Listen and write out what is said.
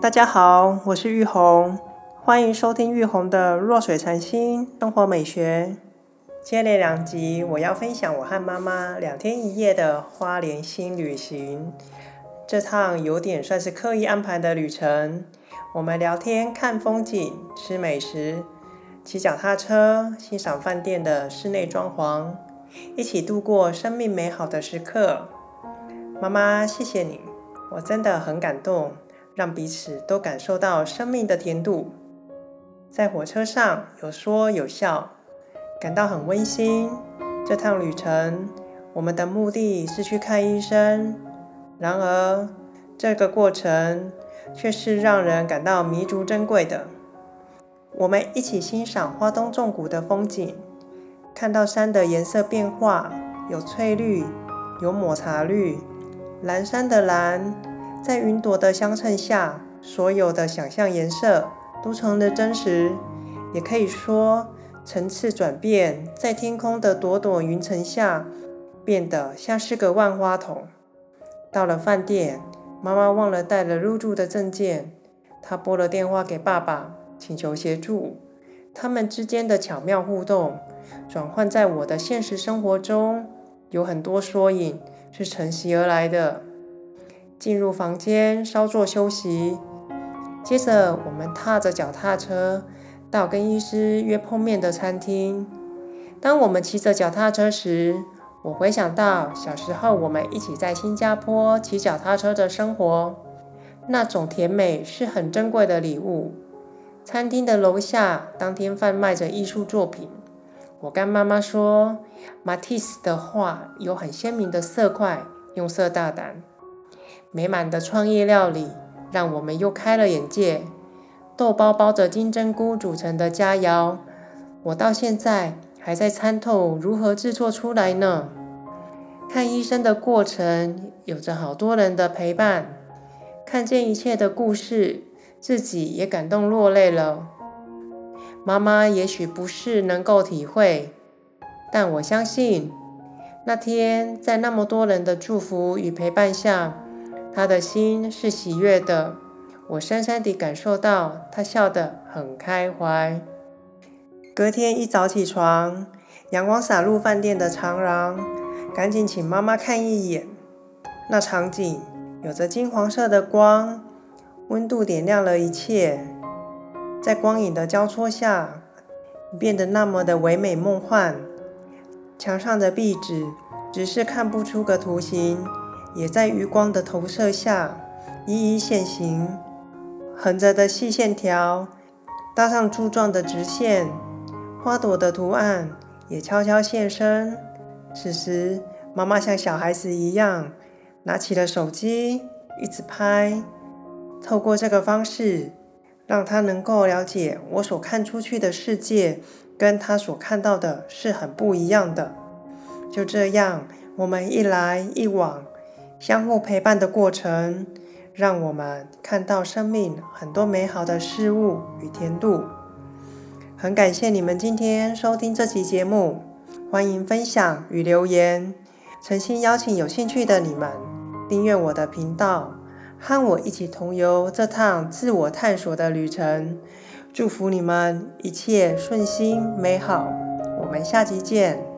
大家好，我是玉红，欢迎收听玉红的弱水禅心生活美学。接连两集，我要分享我和妈妈两天一夜的花莲新旅行。这趟有点算是刻意安排的旅程，我们聊天、看风景、吃美食、骑脚踏车、欣赏饭店的室内装潢，一起度过生命美好的时刻。妈妈，谢谢你，我真的很感动，让彼此都感受到生命的甜度。在火车上有说有笑，感到很温馨。这趟旅程，我们的目的是去看医生，然而这个过程却是让人感到弥足珍贵的。我们一起欣赏花东纵谷的风景，看到山的颜色变化，有翠绿，有抹茶绿。蓝山的蓝，在云朵的相衬下，所有的想象颜色都成了真实。也可以说，层次转变，在天空的朵朵云层下，变得像是个万花筒。到了饭店，妈妈忘了带了入住的证件，她拨了电话给爸爸，请求协助。他们之间的巧妙互动，转换在我的现实生活中，有很多缩影。是承袭而来的。进入房间稍作休息，接着我们踏着脚踏车到跟医师约碰面的餐厅。当我们骑着脚踏车时，我回想到小时候我们一起在新加坡骑脚踏车的生活，那种甜美是很珍贵的礼物。餐厅的楼下当天贩卖着艺术作品。我跟妈妈说，马蒂斯的画有很鲜明的色块，用色大胆，美满的创意料理让我们又开了眼界。豆包包着金针菇组成的佳肴，我到现在还在参透如何制作出来呢。看医生的过程有着好多人的陪伴，看见一切的故事，自己也感动落泪了。妈妈也许不是能够体会，但我相信那天在那么多人的祝福与陪伴下，她的心是喜悦的。我深深地感受到她笑得很开怀。隔天一早起床，阳光洒入饭店的长廊，赶紧请妈妈看一眼。那场景有着金黄色的光，温度点亮了一切。在光影的交错下，变得那么的唯美梦幻。墙上的壁纸只是看不出个图形，也在余光的投射下一一现形。横着的细线条搭上柱状的直线，花朵的图案也悄悄现身。此时，妈妈像小孩子一样，拿起了手机，一直拍。透过这个方式。让他能够了解我所看出去的世界，跟他所看到的是很不一样的。就这样，我们一来一往，相互陪伴的过程，让我们看到生命很多美好的事物与甜度。很感谢你们今天收听这期节目，欢迎分享与留言。诚心邀请有兴趣的你们订阅我的频道。和我一起同游这趟自我探索的旅程，祝福你们一切顺心美好。我们下期见。